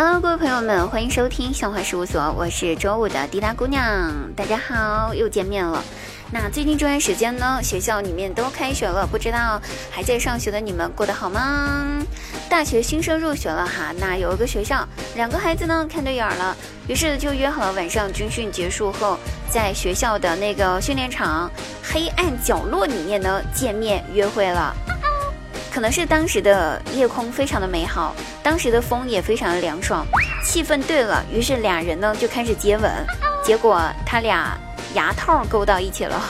Hello，各位朋友们，欢迎收听笑话事务所，我是周五的滴答姑娘，大家好，又见面了。那最近这段时间呢，学校里面都开学了，不知道还在上学的你们过得好吗？大学新生入学了哈，那有一个学校，两个孩子呢看对眼了，于是就约好了晚上军训结束后，在学校的那个训练场黑暗角落里面呢见面约会了。可能是当时的夜空非常的美好，当时的风也非常的凉爽，气氛对了，于是俩人呢就开始接吻，结果他俩牙套勾到一起了，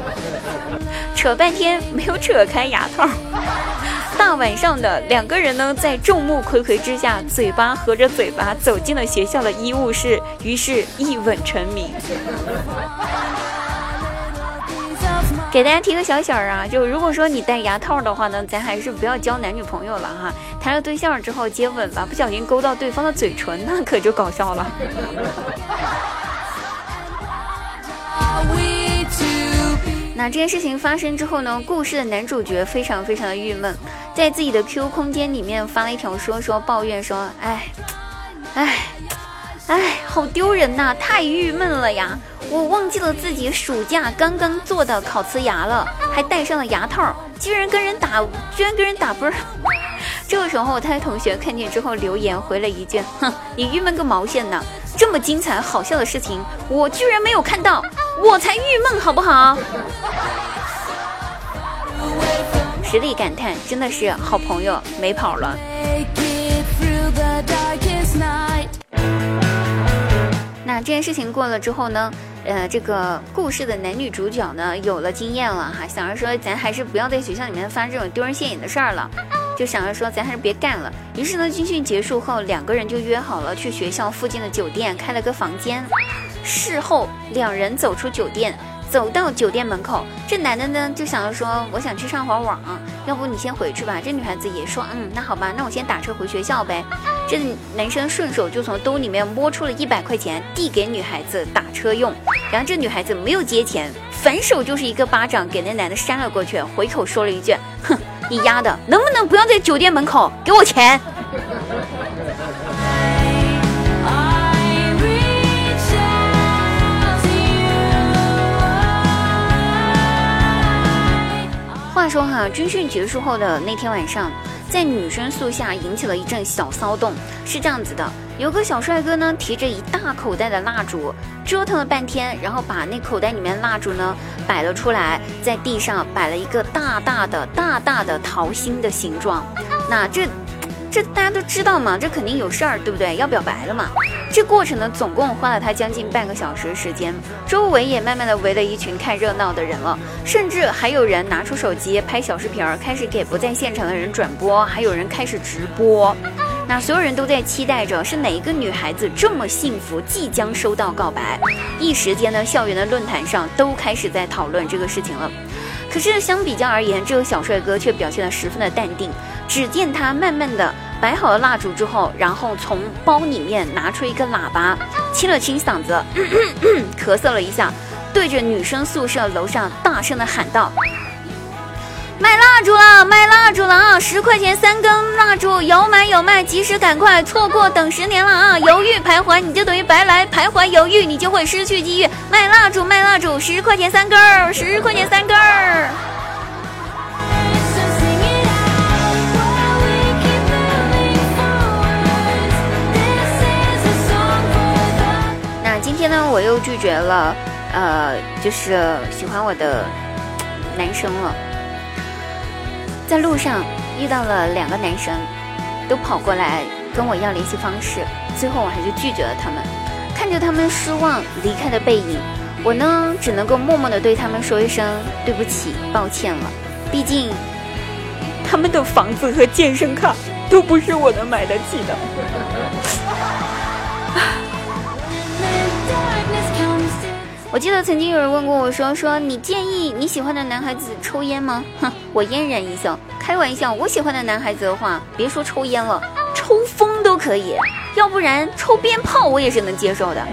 扯半天没有扯开牙套。大晚上的，两个人呢在众目睽睽之下，嘴巴合着嘴巴走进了学校的医务室，于是一吻成名。给大家提个小醒儿啊，就如果说你戴牙套的话呢，咱还是不要交男女朋友了哈。谈了对象之后接吻吧，不小心勾到对方的嘴唇，那可就搞笑了。那这件事情发生之后呢，故事的男主角非常非常的郁闷，在自己的 QQ 空间里面发了一条说说抱怨说，哎，哎，哎，好丢人呐，太郁闷了呀。我忘记了自己暑假刚刚做的烤瓷牙了，还戴上了牙套，居然跟人打，居然跟人打啵。这个时候，他的同学看见之后留言回了一句：“哼，你郁闷个毛线呢？这么精彩好笑的事情，我居然没有看到，我才郁闷好不好？”实力感叹，真的是好朋友没跑了。这件事情过了之后呢？呃，这个故事的男女主角呢，有了经验了哈，想着说咱还是不要在学校里面发这种丢人现眼的事儿了，就想着说咱还是别干了。于是呢，军训结束后，两个人就约好了去学校附近的酒店开了个房间。事后，两人走出酒店。走到酒店门口，这男的呢就想着说：“我想去上会儿网，要不你先回去吧。”这女孩子也说：“嗯，那好吧，那我先打车回学校呗。”这男生顺手就从兜里面摸出了一百块钱，递给女孩子打车用。然后这女孩子没有接钱，反手就是一个巴掌给那男的扇了过去，回口说了一句：“哼，你丫的，能不能不要在酒店门口给我钱？”话说哈，军训结束后的那天晚上，在女生宿舍引起了一阵小骚动。是这样子的，有个小帅哥呢，提着一大口袋的蜡烛，折腾了半天，然后把那口袋里面蜡烛呢摆了出来，在地上摆了一个大大的、大大的桃心的形状。那这。这大家都知道嘛，这肯定有事儿，对不对？要表白了嘛。这过程呢，总共花了他将近半个小时时间，周围也慢慢的围了一群看热闹的人了，甚至还有人拿出手机拍小视频儿，开始给不在现场的人转播，还有人开始直播。那所有人都在期待着，是哪一个女孩子这么幸福，即将收到告白。一时间呢，校园的论坛上都开始在讨论这个事情了。可是相比较而言，这个小帅哥却表现得十分的淡定。只见他慢慢的摆好了蜡烛之后，然后从包里面拿出一个喇叭，清了清嗓子，咳嗽了一下，对着女生宿舍楼上大声的喊道：“卖蜡烛了，卖蜡烛了啊！十块钱三根蜡烛，有买有卖，及时赶快，错过等十年了啊！犹豫徘徊你就等于白来，徘徊犹豫你就会失去机遇。卖蜡烛，卖蜡烛，十块钱三根儿，十块钱三根儿。”我又拒绝了，呃，就是喜欢我的男生了。在路上遇到了两个男生，都跑过来跟我要联系方式，最后我还是拒绝了他们。看着他们失望离开的背影，我呢只能够默默的对他们说一声对不起，抱歉了。毕竟他们的房子和健身卡都不是我能买得起的。我记得曾经有人问过我说：“说你建议你喜欢的男孩子抽烟吗？”哼，我嫣然一笑，开玩笑。我喜欢的男孩子的话，别说抽烟了，抽风都可以，要不然抽鞭炮我也是能接受的。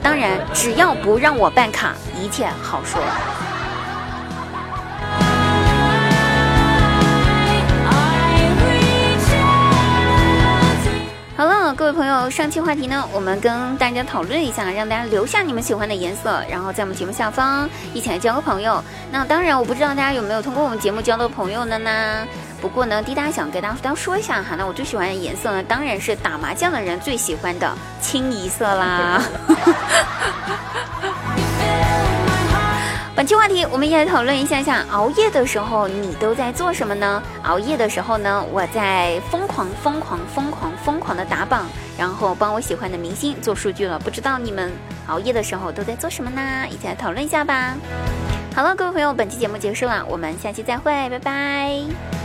当然，只要不让我办卡，一切好说。上期话题呢，我们跟大家讨论一下，让大家留下你们喜欢的颜色，然后在我们节目下方一起来交个朋友。那当然，我不知道大家有没有通过我们节目交到朋友的呢？不过呢，滴答想给大家说一下哈，那我最喜欢的颜色呢，当然是打麻将的人最喜欢的清一色啦。本期话题，我们一起来讨论一下下熬夜的时候你都在做什么呢？熬夜的时候呢，我在疯狂、疯狂、疯狂、疯狂的打榜，然后帮我喜欢的明星做数据了。不知道你们熬夜的时候都在做什么呢？一起来讨论一下吧。好了，各位朋友，本期节目结束了，我们下期再会，拜拜。